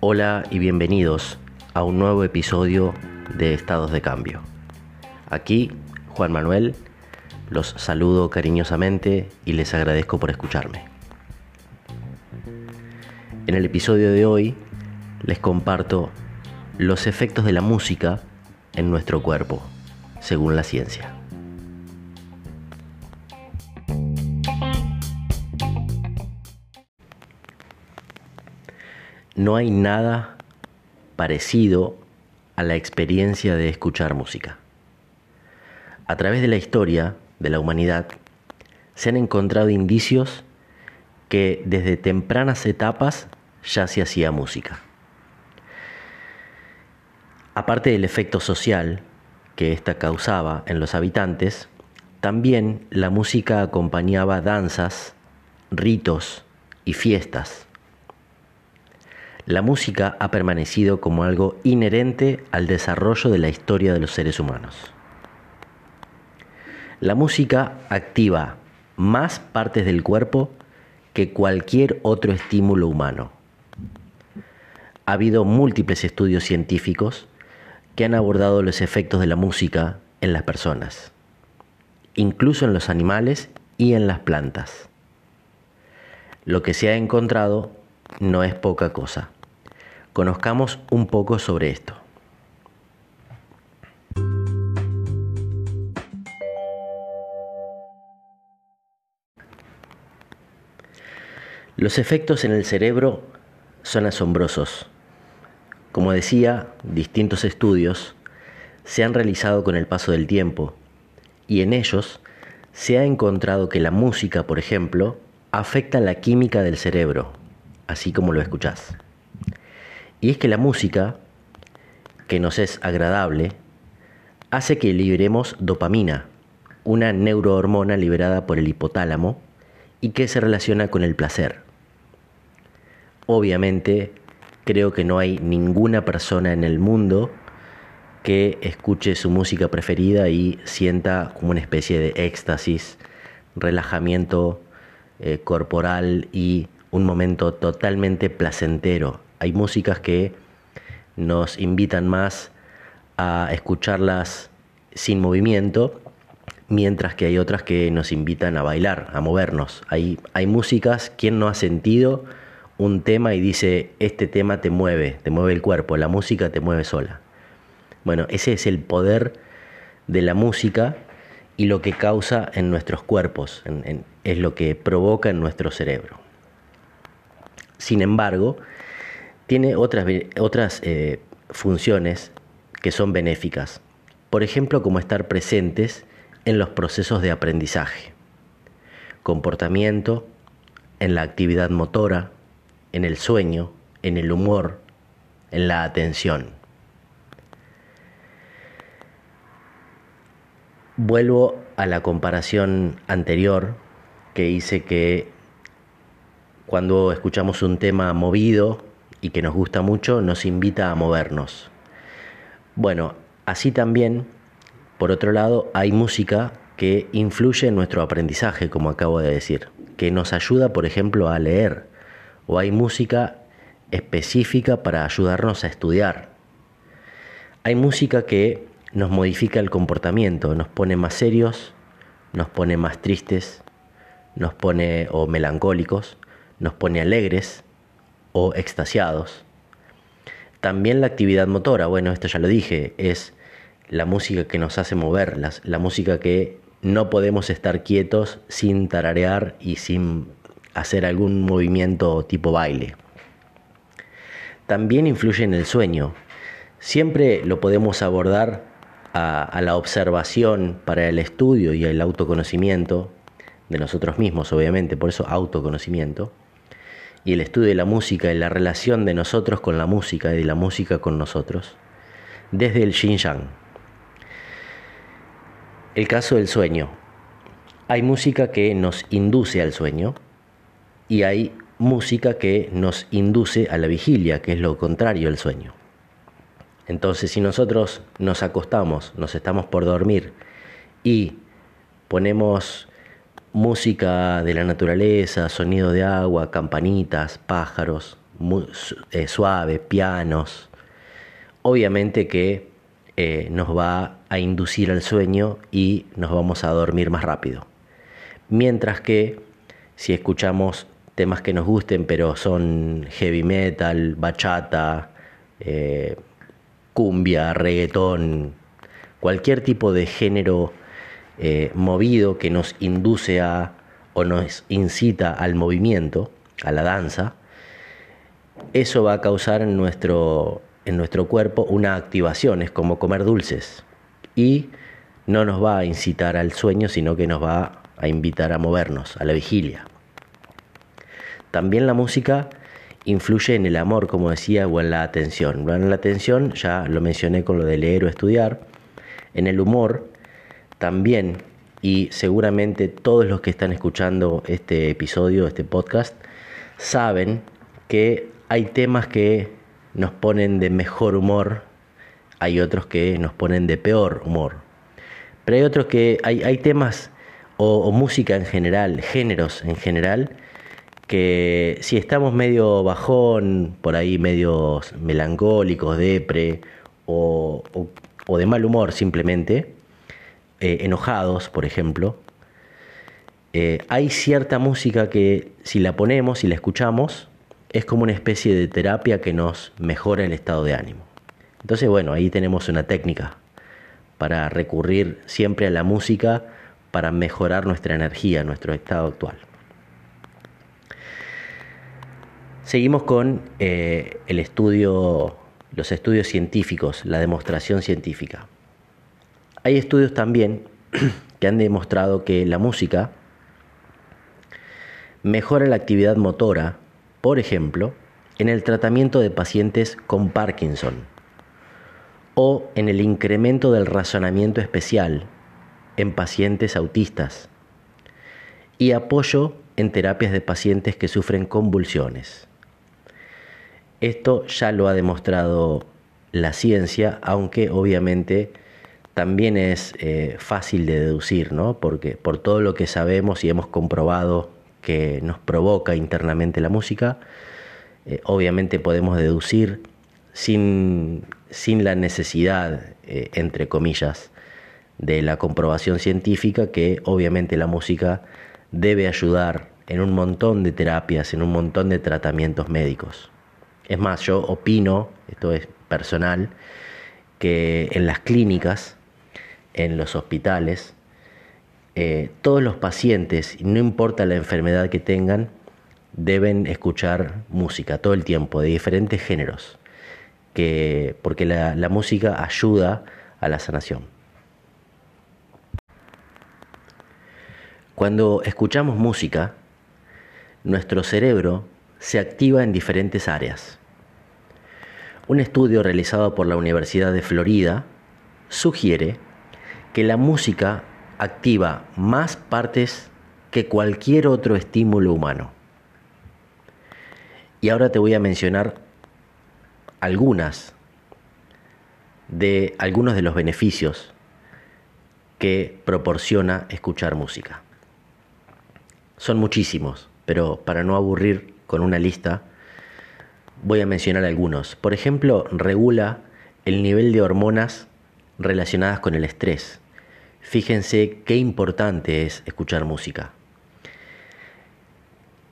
Hola y bienvenidos a un nuevo episodio de Estados de Cambio. Aquí Juan Manuel, los saludo cariñosamente y les agradezco por escucharme. En el episodio de hoy les comparto los efectos de la música en nuestro cuerpo, según la ciencia. No hay nada parecido a la experiencia de escuchar música. A través de la historia de la humanidad se han encontrado indicios que desde tempranas etapas ya se hacía música. Aparte del efecto social que ésta causaba en los habitantes, también la música acompañaba danzas, ritos y fiestas la música ha permanecido como algo inherente al desarrollo de la historia de los seres humanos. La música activa más partes del cuerpo que cualquier otro estímulo humano. Ha habido múltiples estudios científicos que han abordado los efectos de la música en las personas, incluso en los animales y en las plantas. Lo que se ha encontrado no es poca cosa conozcamos un poco sobre esto. Los efectos en el cerebro son asombrosos. Como decía, distintos estudios se han realizado con el paso del tiempo y en ellos se ha encontrado que la música, por ejemplo, afecta la química del cerebro, así como lo escuchás. Y es que la música, que nos es agradable, hace que liberemos dopamina, una neurohormona liberada por el hipotálamo y que se relaciona con el placer. Obviamente, creo que no hay ninguna persona en el mundo que escuche su música preferida y sienta como una especie de éxtasis, relajamiento eh, corporal y un momento totalmente placentero hay músicas que nos invitan más a escucharlas sin movimiento, mientras que hay otras que nos invitan a bailar, a movernos. Hay, hay músicas, quien no ha sentido un tema y dice, este tema te mueve, te mueve el cuerpo, la música te mueve sola? Bueno, ese es el poder de la música y lo que causa en nuestros cuerpos, es lo que provoca en nuestro cerebro. Sin embargo, tiene otras, otras eh, funciones que son benéficas. Por ejemplo, como estar presentes en los procesos de aprendizaje, comportamiento, en la actividad motora, en el sueño, en el humor, en la atención. Vuelvo a la comparación anterior que hice que cuando escuchamos un tema movido y que nos gusta mucho nos invita a movernos. Bueno, así también, por otro lado, hay música que influye en nuestro aprendizaje, como acabo de decir, que nos ayuda, por ejemplo, a leer, o hay música específica para ayudarnos a estudiar. Hay música que nos modifica el comportamiento, nos pone más serios, nos pone más tristes, nos pone o melancólicos, nos pone alegres, o extasiados. También la actividad motora, bueno, esto ya lo dije, es la música que nos hace mover, la, música que no podemos estar quietos sin tararear y sin hacer algún movimiento tipo baile. También influye en el sueño. Siempre lo podemos abordar a, la observación para el estudio y el autoconocimiento de nosotros mismos, obviamente, por eso autoconocimiento y el estudio de la música y la relación de nosotros con la música y de la música con nosotros, desde el Xinjiang. El caso del sueño. Hay música que nos induce al sueño y hay música que nos induce a la vigilia, que es lo contrario al sueño. Entonces, si nosotros nos acostamos, nos estamos por dormir y ponemos música de la naturaleza, sonido de agua, campanitas, pájaros, eh, suave, pianos. Obviamente que eh, nos va a inducir al sueño y nos vamos a dormir más rápido. Mientras que si escuchamos temas que nos gusten, pero son heavy metal, bachata, eh, cumbia, reggaetón, cualquier tipo de género eh, movido que nos induce a o nos incita al movimiento, a la danza, eso va a causar en nuestro, en nuestro cuerpo una activación, es como comer dulces, y no nos va a incitar al sueño, sino que nos va a invitar a movernos, a la vigilia. También la música influye en el amor, como decía, o en la atención. En la atención, ya lo mencioné con lo de leer o estudiar, en el humor también, y seguramente todos los que están escuchando este episodio, este podcast, saben que hay temas que nos ponen de mejor humor, hay otros que nos ponen de peor humor. Pero hay otros que hay, hay temas o, música en general, géneros en general, que si estamos medio bajón, por ahí medio melancólicos, depre o, o de mal humor simplemente, eh, enojados, por ejemplo, eh, hay cierta música que si la ponemos, y la escuchamos, es como una especie de terapia que nos mejora el estado de ánimo. Entonces, bueno, ahí tenemos una técnica para recurrir siempre a la música para mejorar nuestra energía, nuestro estado actual. Seguimos con eh, el estudio los estudios científicos, la demostración científica. Hay estudios también que han demostrado que la música mejora la actividad motora, por ejemplo, en el tratamiento de pacientes con Parkinson o en el incremento del razonamiento especial en pacientes autistas y apoyo en terapias de pacientes que sufren convulsiones. Esto ya lo ha demostrado la ciencia, aunque obviamente también es eh, fácil de deducir, ¿no? Porque por todo lo que sabemos y hemos comprobado que nos provoca internamente la música, eh, obviamente podemos deducir sin, la necesidad, eh, entre comillas, de la comprobación científica, que obviamente la música debe ayudar en un montón de terapias, en un montón de tratamientos médicos. Es más, yo opino, esto es personal, que en las clínicas, en los hospitales, eh, todos los pacientes, no importa la enfermedad que tengan, deben escuchar música todo el tiempo, de diferentes géneros, que, porque la música ayuda a la sanación. Cuando escuchamos música, nuestro cerebro se activa en diferentes áreas. Un estudio realizado por la Universidad de Florida sugiere que la música activa más partes que cualquier otro estímulo humano. Y ahora te voy a mencionar algunas de algunos de los beneficios que proporciona escuchar música. Son muchísimos, pero para no aburrir con una lista, voy a mencionar algunos. Por ejemplo, regula el nivel de hormonas relacionadas con el estrés. Fíjense qué importante es escuchar música.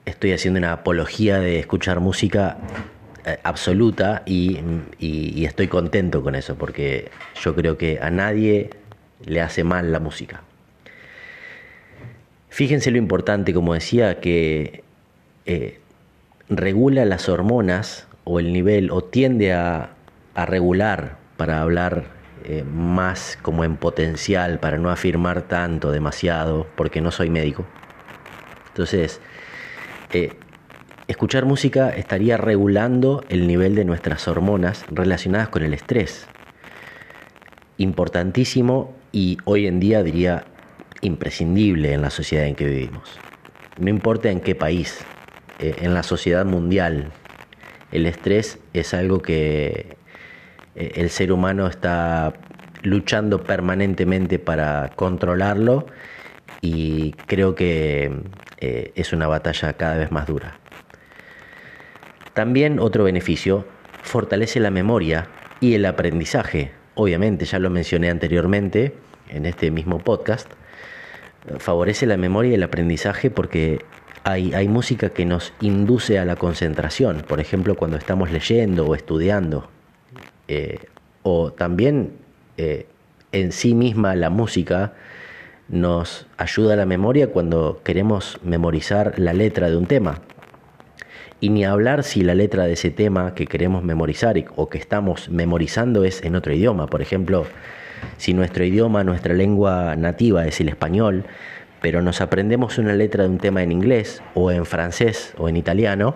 Estoy haciendo una apología de escuchar música eh, absoluta y, estoy contento con eso porque yo creo que a nadie le hace mal la música. Fíjense lo importante, como decía, que eh, regula las hormonas o el nivel o tiende a, regular para hablar eh, más como en potencial, para no afirmar tanto, demasiado, porque no soy médico. Entonces, eh, escuchar música estaría regulando el nivel de nuestras hormonas relacionadas con el estrés. Importantísimo y hoy en día diría imprescindible en la sociedad en que vivimos. No importa en qué país, eh, en la sociedad mundial. El estrés es algo que el ser humano está luchando permanentemente para controlarlo y creo que eh, es una batalla cada vez más dura. También otro beneficio, fortalece la memoria y el aprendizaje. Obviamente, ya lo mencioné anteriormente en este mismo podcast, favorece la memoria y el aprendizaje porque hay, música que nos induce a la concentración, por ejemplo, cuando estamos leyendo o estudiando. Eh, o también eh, en sí misma la música nos ayuda a la memoria cuando queremos memorizar la letra de un tema. Y ni hablar si la letra de ese tema que queremos memorizar o que estamos memorizando es en otro idioma. Por ejemplo, si nuestro idioma, nuestra lengua nativa es el español, pero nos aprendemos una letra de un tema en inglés o en francés o en italiano,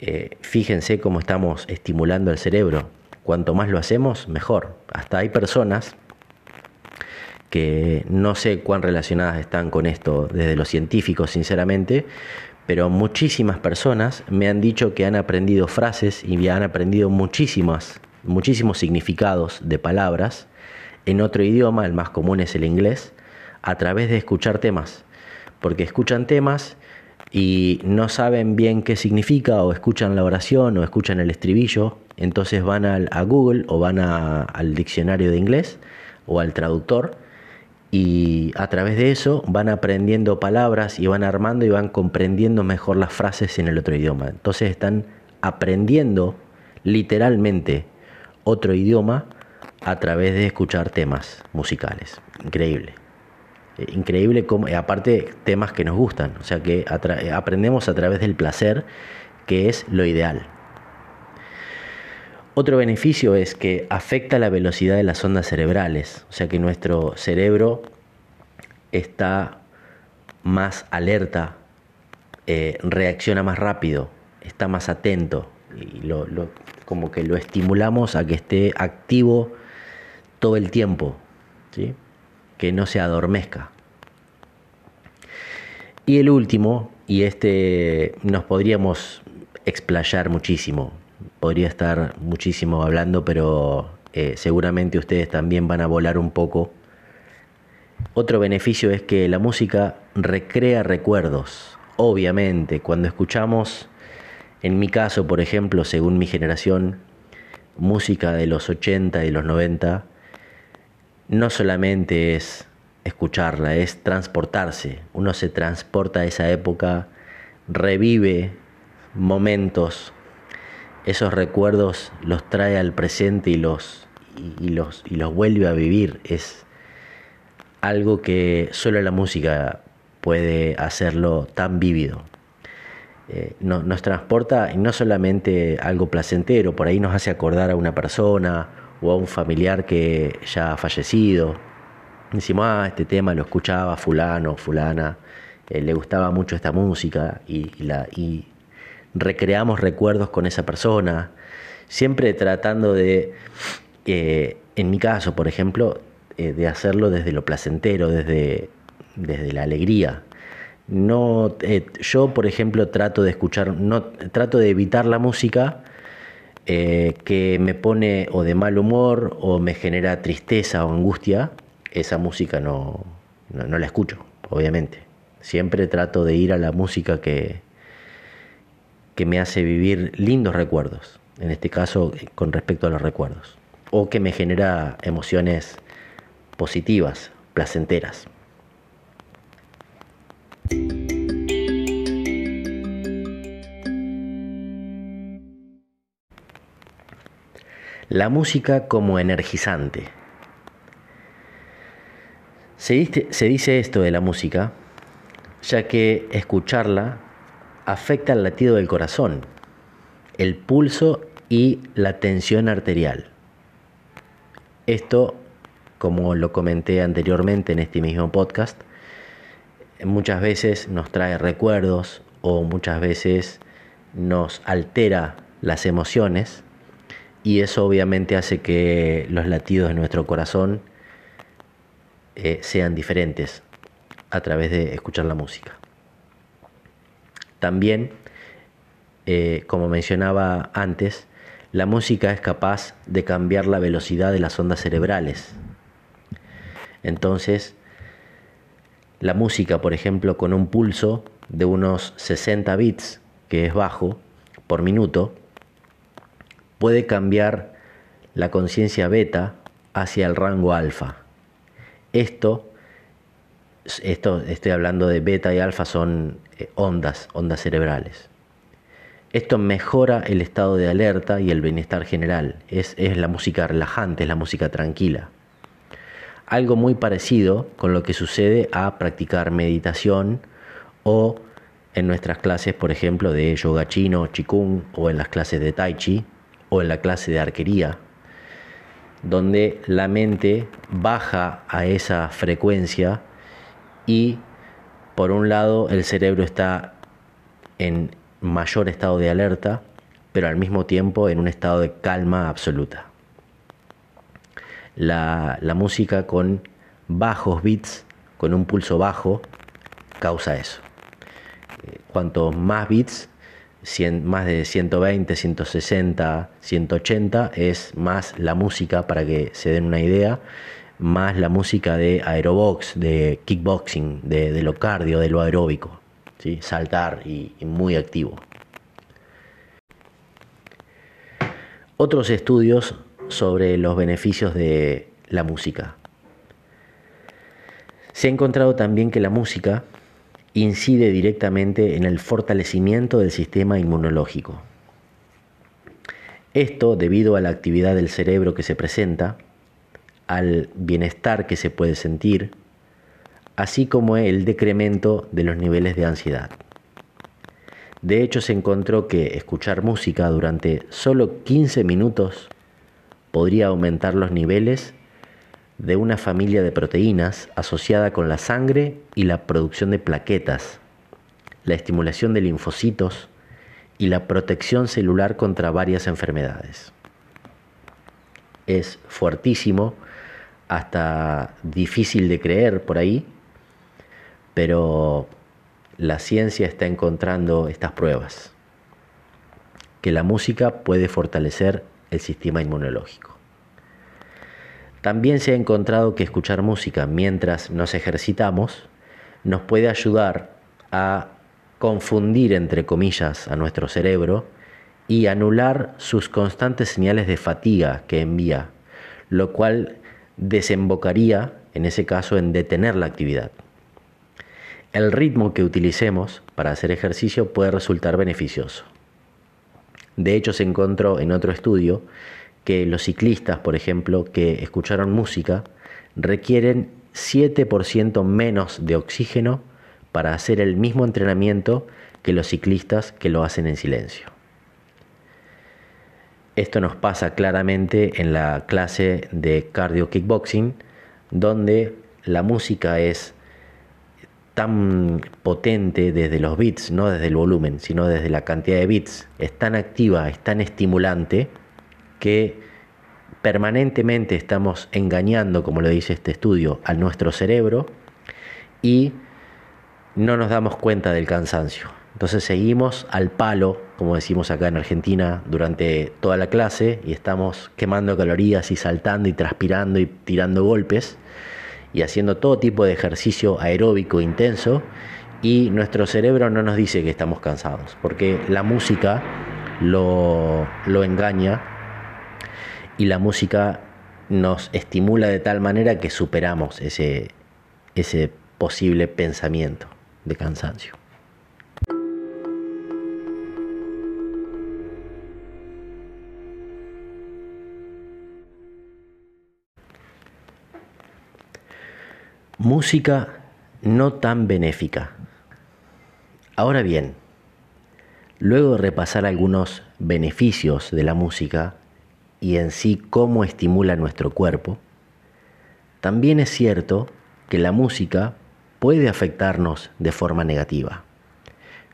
eh, fíjense cómo estamos estimulando el cerebro. Cuanto más lo hacemos, mejor. Hasta hay personas que no sé cuán relacionadas están con esto desde los científicos, sinceramente, pero muchísimas personas me han dicho que han aprendido frases y han aprendido muchísimas, muchísimos significados de palabras en otro idioma, el más común es el inglés, a través de escuchar temas, porque escuchan temas y no saben bien qué significa o escuchan la oración o escuchan el estribillo, entonces van al, a Google o van al diccionario de inglés o al traductor y a través de eso van aprendiendo palabras y van armando y van comprendiendo mejor las frases en el otro idioma. Entonces están aprendiendo literalmente otro idioma a través de escuchar temas musicales. Increíble. Eh, increíble como, eh, aparte temas que nos gustan, o sea que eh, aprendemos a través del placer, que es lo ideal. Otro beneficio es que afecta la velocidad de las ondas cerebrales, o sea que nuestro cerebro está más alerta, reacciona más rápido, está más atento y lo, como que lo estimulamos a que esté activo todo el tiempo, ¿sí? Que no se adormezca. Y el último, y este nos podríamos explayar muchísimo, podría estar muchísimo hablando, pero eh, seguramente ustedes también van a volar un poco. Otro beneficio es que la música recrea recuerdos. Obviamente, cuando escuchamos, en mi caso, por ejemplo, según mi generación, música de los 80 y los 90, no solamente es escucharla, es transportarse. Uno se transporta a esa época, revive momentos, esos recuerdos los trae al presente y los, y, los, y los vuelve a vivir. Es algo que solo la música puede hacerlo tan vívido. Eh, nos transporta y no solamente algo placentero, por ahí nos hace acordar a una persona o a un familiar que ya ha fallecido. Decimos, ah, este tema lo escuchaba fulano, fulana, eh, le gustaba mucho esta música y, la, y recreamos recuerdos con esa persona, siempre tratando de, eh, en mi caso, por ejemplo, eh, de hacerlo desde lo placentero, desde, desde la alegría. No, yo, por ejemplo, trato de escuchar, no, trato de evitar la música eh, que me pone o de mal humor o me genera tristeza o angustia, esa música no, no, la escucho, obviamente. Siempre trato de ir a la música que, que me hace vivir lindos recuerdos, en este caso con respecto a los recuerdos, o que me genera emociones positivas, placenteras. La música como energizante. Se dice, esto de la música, ya que escucharla afecta el latido del corazón, el pulso y la tensión arterial. Esto, como lo comenté anteriormente en este mismo podcast, muchas veces nos trae recuerdos o muchas veces nos altera las emociones y eso obviamente hace que los latidos de nuestro corazón eh, sean diferentes a través de escuchar la música. También, eh, como mencionaba antes, la música es capaz de cambiar la velocidad de las ondas cerebrales. Entonces, la música, por ejemplo, con un pulso de unos 60 bits, que es bajo, por minuto, puede cambiar la conciencia beta hacia el rango alfa. Esto, esto estoy hablando de beta y alfa, son eh, ondas, ondas cerebrales. Esto mejora el estado de alerta y el bienestar general. Es, es la música relajante, es la música tranquila. Algo muy parecido con lo que sucede a practicar meditación o en nuestras clases, por ejemplo, de yoga chino, chikung, o en las clases de tai chi, o en la clase de arquería, donde la mente baja a esa frecuencia y por un lado el cerebro está en mayor estado de alerta, pero al mismo tiempo en un estado de calma absoluta. La, música con bajos beats, con un pulso bajo, causa eso. Cuanto más beats, más de 120, 160, 180 es más la música, para que se den una idea, más la música de aerobox, de kickboxing, de, lo cardio, de lo aeróbico, ¿sí? saltar y, y muy activo. Otros estudios sobre los beneficios de la música. Se ha encontrado también que la música incide directamente en el fortalecimiento del sistema inmunológico. Esto debido a la actividad del cerebro que se presenta, al bienestar que se puede sentir, así como el decremento de los niveles de ansiedad. De hecho, se encontró que escuchar música durante solo 15 minutos podría aumentar los niveles de una familia de proteínas asociada con la sangre y la producción de plaquetas, la estimulación de linfocitos y la protección celular contra varias enfermedades. Es fuertísimo, hasta difícil de creer por ahí, pero la ciencia está encontrando estas pruebas, que la música puede fortalecer el sistema inmunológico. También se ha encontrado que escuchar música mientras nos ejercitamos nos puede ayudar a confundir, entre comillas, a nuestro cerebro y anular sus constantes señales de fatiga que envía, lo cual desembocaría, en ese caso, en detener la actividad. El ritmo que utilicemos para hacer ejercicio puede resultar beneficioso. De hecho, se encontró en otro estudio que los ciclistas, por ejemplo, que escucharon música, requieren 7% menos de oxígeno para hacer el mismo entrenamiento que los ciclistas que lo hacen en silencio. Esto nos pasa claramente en la clase de cardio kickboxing, donde la música es tan potente desde los bits, no desde el volumen, sino desde la cantidad de bits, es tan activa, es tan estimulante, que permanentemente estamos engañando, como lo dice este estudio, a nuestro cerebro y no nos damos cuenta del cansancio. Entonces seguimos al palo, como decimos acá en Argentina, durante toda la clase y estamos quemando calorías y saltando y transpirando y tirando golpes y haciendo todo tipo de ejercicio aeróbico intenso y nuestro cerebro no nos dice que estamos cansados, porque la música lo, lo engaña y la música nos estimula de tal manera que superamos ese, ese posible pensamiento de cansancio. Música no tan benéfica. Ahora bien, luego de repasar algunos beneficios de la música, y en sí cómo estimula nuestro cuerpo, también es cierto que la música puede afectarnos de forma negativa.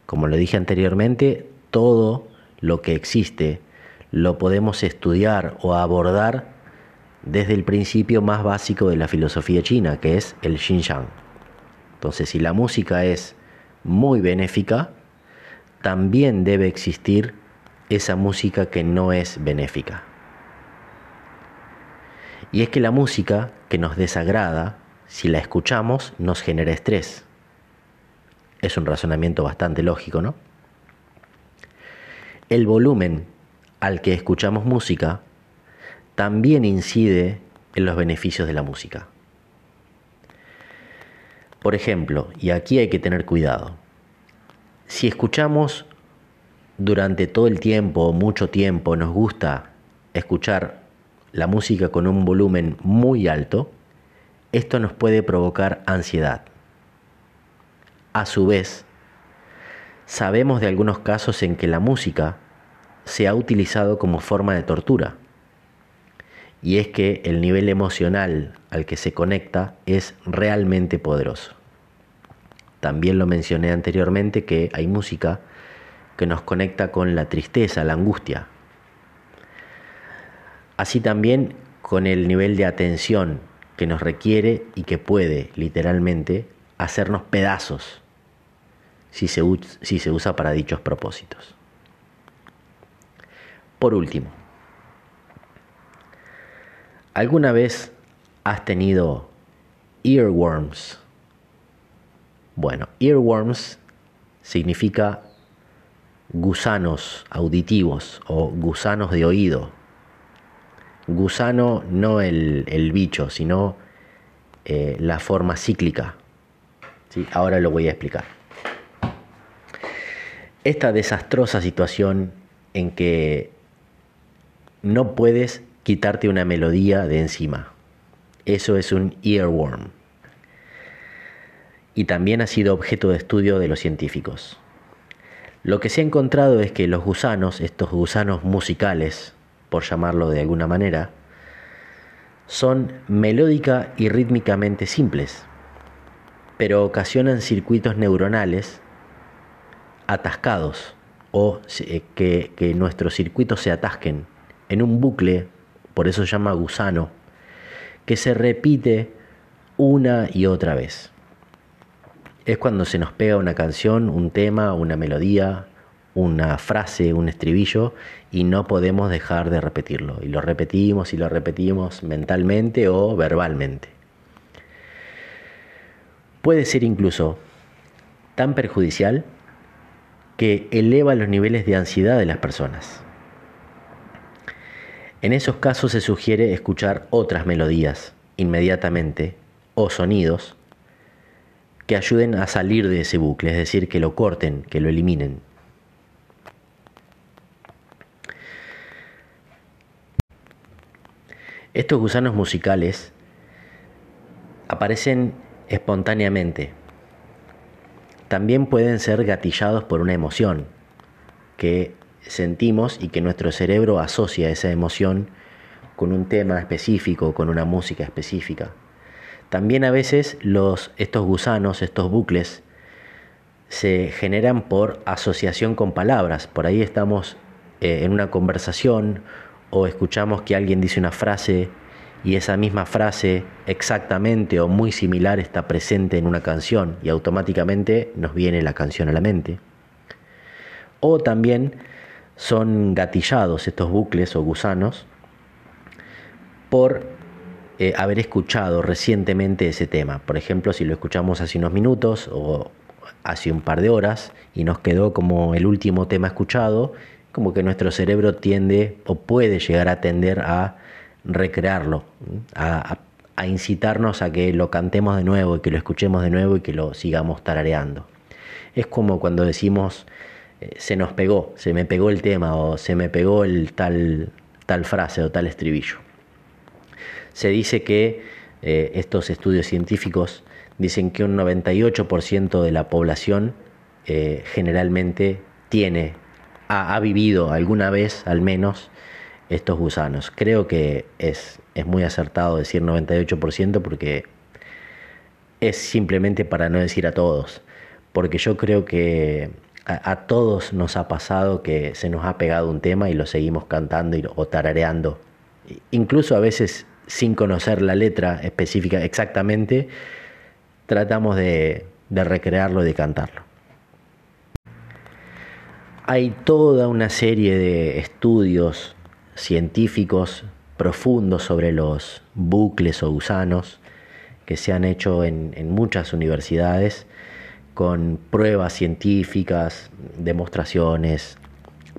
Como lo dije anteriormente, todo lo que existe lo podemos estudiar o abordar desde el principio más básico de la filosofía china, que es el Xinjiang. Entonces, si la música es muy benéfica, también debe existir esa música que no es benéfica. Y es que la música que nos desagrada si la escuchamos, nos genera estrés. Es un razonamiento bastante lógico, ¿no? El volumen al que escuchamos música también incide en los beneficios de la música. Por ejemplo, y aquí hay que tener cuidado, si escuchamos durante todo el tiempo o mucho tiempo, nos gusta escuchar la música con un volumen muy alto, esto nos puede provocar ansiedad. A su vez, sabemos de algunos casos en que la música se ha utilizado como forma de tortura. Y es que el nivel emocional al que se conecta es realmente poderoso. También lo mencioné anteriormente que hay música que nos conecta con la tristeza, la angustia. Así también con el nivel de atención que nos requiere y que puede literalmente hacernos pedazos si se, usa para dichos propósitos. Por último, ¿alguna vez has tenido earworms? Bueno, earworms significa gusanos auditivos o gusanos de oído. Gusano no el, bicho, sino eh, la forma cíclica. ¿Sí? Ahora lo voy a explicar. Esta desastrosa situación en que no puedes quitarte una melodía de encima. Eso es un earworm y también ha sido objeto de estudio de los científicos. Lo que se ha encontrado es que los gusanos, estos gusanos musicales, por llamarlo de alguna manera, son melódica y rítmicamente simples, pero ocasionan circuitos neuronales atascados o eh, que, que nuestros circuitos se atasquen en un bucle, por eso se llama gusano, que se repite una y otra vez. Es cuando se nos pega una canción, un tema, una melodía, una frase, un estribillo y no podemos dejar de repetirlo. Y lo repetimos y lo repetimos mentalmente o verbalmente. Puede ser incluso tan perjudicial que eleva los niveles de ansiedad de las personas. En esos casos se sugiere escuchar otras melodías inmediatamente o sonidos que ayuden a salir de ese bucle, es decir, que lo corten, que lo eliminen. Estos gusanos musicales aparecen espontáneamente. También pueden ser gatillados por una emoción que sentimos y que nuestro cerebro asocia esa emoción con un tema específico, con una música específica. También a veces los, estos gusanos, estos bucles, se generan por asociación con palabras. Por ahí estamos eh, en una conversación o escuchamos que alguien dice una frase y esa misma frase exactamente o muy similar está presente en una canción y automáticamente nos viene la canción a la mente. O también son gatillados estos bucles o gusanos por eh, haber escuchado recientemente ese tema. Por ejemplo, si lo escuchamos hace unos minutos o hace un par de horas y nos quedó como el último tema escuchado, como que nuestro cerebro tiende o puede llegar a tender a recrearlo, a, incitarnos a que lo cantemos de nuevo y que lo escuchemos de nuevo y que lo sigamos tarareando. Es como cuando decimos eh, se nos pegó, se me pegó el tema o se me pegó el tal, tal frase o tal estribillo. Se dice que eh, estos estudios científicos dicen que un 98% de la población eh, generalmente tiene, ha, vivido alguna vez al menos estos gusanos. Creo que es, es muy acertado decir 98% porque es simplemente para no decir a todos, porque yo creo que a, todos nos ha pasado que se nos ha pegado un tema y lo seguimos cantando y, o tarareando. Incluso a veces sin conocer la letra específica exactamente, tratamos de, de recrearlo y de cantarlo. Hay toda una serie de estudios científicos profundos sobre los bucles o gusanos que se han hecho en, muchas universidades con pruebas científicas, demostraciones,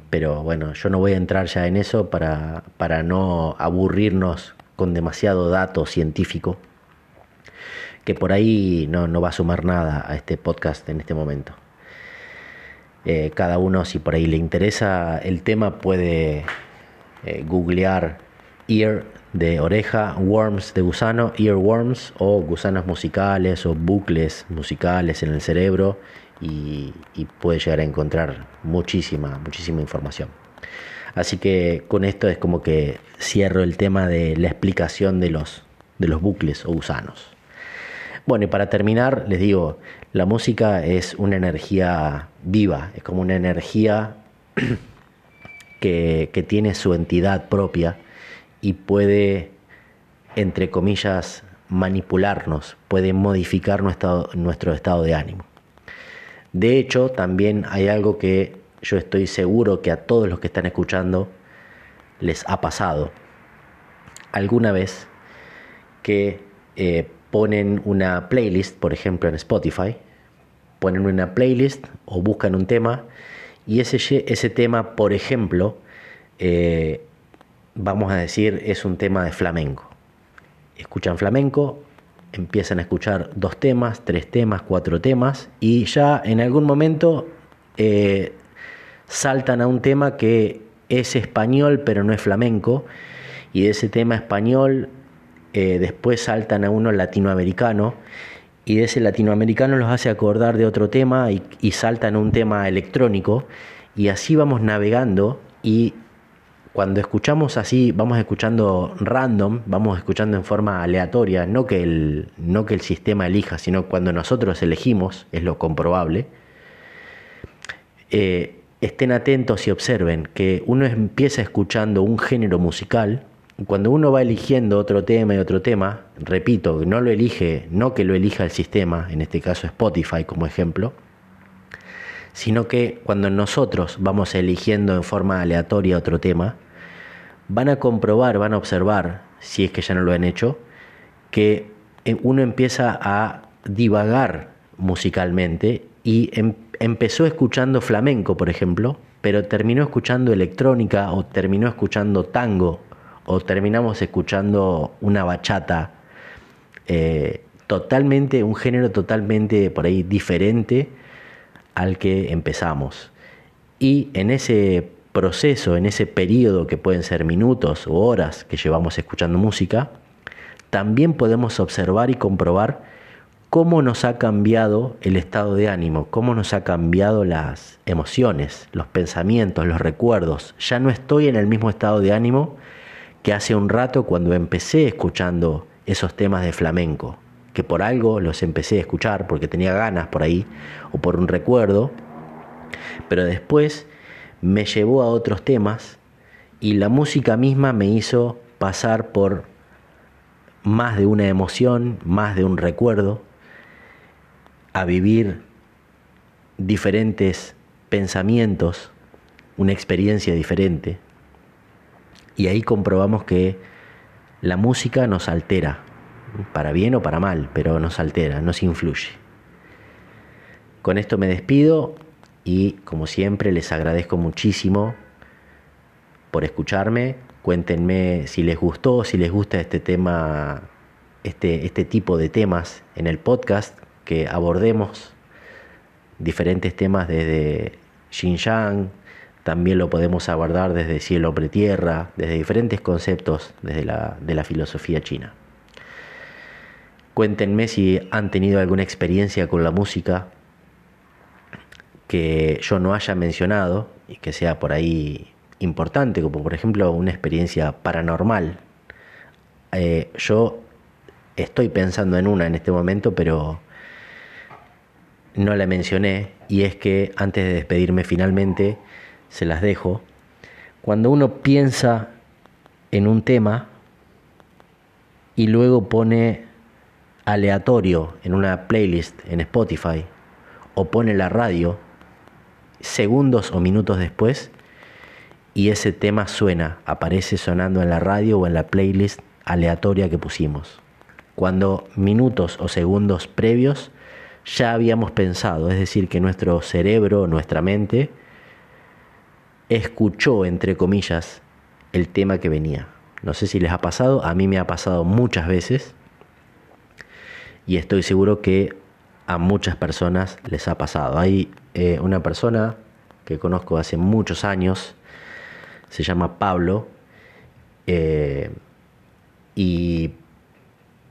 pero bueno, yo no voy a entrar ya en eso para, para no aburrirnos con demasiado dato científico, que por ahí no, no va a sumar nada a este podcast en este momento. Eh, cada uno, si por ahí le interesa el tema, puede eh, googlear ear de oreja, worms de gusano, earworms o gusanos musicales o bucles musicales en el cerebro y, puede llegar a encontrar muchísima, muchísima información. Así que con esto es como que cierro el tema de la explicación de los, de los bucles o gusanos. Bueno, y para terminar, les digo, la música es una energía viva, es como una energía que, que tiene su entidad propia y puede, entre comillas, manipularnos, puede modificar nuestro, nuestro estado de ánimo. De hecho, también hay algo que yo estoy seguro que a todos los que están escuchando les ha pasado alguna vez que eh, ponen una playlist, por ejemplo en Spotify, ponen una playlist o buscan un tema y ese, ese tema, por ejemplo, eh, vamos a decir, es un tema de flamenco. Escuchan flamenco, empiezan a escuchar dos temas, tres temas, cuatro temas y ya en algún momento eh, saltan a un tema que es español pero no es flamenco y ese tema español eh, después saltan a uno latinoamericano y ese latinoamericano los hace acordar de otro tema y, y saltan a un tema electrónico y así vamos navegando y cuando escuchamos así, vamos escuchando random, vamos escuchando en forma aleatoria, no que el, no que el sistema elija, sino cuando nosotros elegimos, es lo comprobable, eh, estén atentos y observen que uno empieza escuchando un género musical cuando uno va eligiendo otro tema y otro tema, repito, no lo elige, no que lo elija el sistema, en este caso Spotify como ejemplo, sino que cuando nosotros vamos eligiendo en forma aleatoria otro tema, van a comprobar, van a observar, si es que ya no lo han hecho, que eh, uno empieza a divagar musicalmente y em, empezó escuchando flamenco, por ejemplo, pero terminó escuchando electrónica o terminó escuchando tango o terminamos escuchando una bachata, eh, totalmente, un género totalmente por ahí diferente al que empezamos. Y en ese proceso, en ese periodo que pueden ser minutos o horas que llevamos escuchando música, también podemos observar y comprobar cómo nos ha cambiado el estado de ánimo, cómo nos ha cambiado las emociones, los pensamientos, los recuerdos. Ya no estoy en el mismo estado de ánimo que hace un rato cuando empecé escuchando esos temas de flamenco, que por algo los empecé a escuchar porque tenía ganas por ahí o por un recuerdo, pero después me llevó a otros temas y la música misma me hizo pasar por más de una emoción, más de un recuerdo, a vivir diferentes pensamientos, una experiencia diferente. Y ahí comprobamos que la música nos altera, para bien o para mal, pero nos altera, nos influye. Con esto me despido y como siempre les agradezco muchísimo por escucharme. Cuéntenme si les gustó, si les gusta este tema, este, este tipo de temas en el podcast, que abordemos diferentes temas desde Xinjiang, también lo podemos abordar desde cielo tierra, desde diferentes conceptos desde la, de la filosofía china. Cuéntenme si han tenido alguna experiencia con la música que yo no haya mencionado y que sea por ahí importante, como por ejemplo una experiencia paranormal. Eh, yo estoy pensando en una en este momento, pero no la mencioné y es que antes de despedirme finalmente se las dejo. Cuando uno piensa en un tema y luego pone aleatorio en una playlist en Spotify o pone la radio segundos o minutos después y ese tema suena, aparece sonando en la radio o en la playlist aleatoria que pusimos. cuando minutos o segundos previos ya habíamos pensado, es decir, que nuestro cerebro, nuestra mente, escuchó, entre comillas, el tema que venía. No sé si les ha pasado, a mí me ha pasado muchas veces y estoy seguro que a muchas personas les ha pasado. Hay eh, una persona que conozco hace muchos años, se llama Pablo, eh, y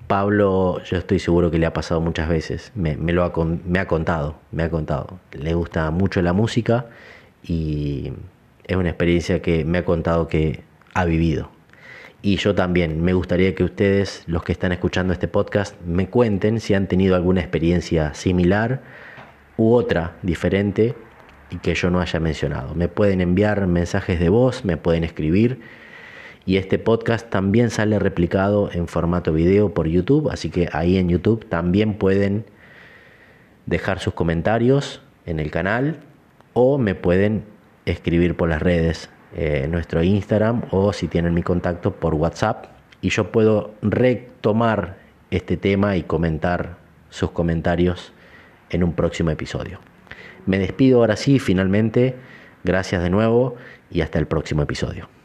Pablo, yo estoy seguro que le ha pasado muchas veces, me, lo ha, ha contado, me ha contado. Le gusta mucho la música y es una experiencia que me ha contado que ha vivido. Y yo también me gustaría que ustedes, los que están escuchando este podcast, me cuenten si han tenido alguna experiencia similar u otra diferente y que yo no haya mencionado. Me pueden enviar mensajes de voz, me pueden escribir y este podcast también sale replicado en formato video por YouTube, así que ahí en YouTube también pueden dejar sus comentarios en el canal o me pueden escribir por las redes, eh, nuestro Instagram o si tienen mi contacto por WhatsApp y yo puedo retomar este tema y comentar sus comentarios en un próximo episodio. Me despido ahora sí, finalmente. Gracias de nuevo y hasta el próximo episodio.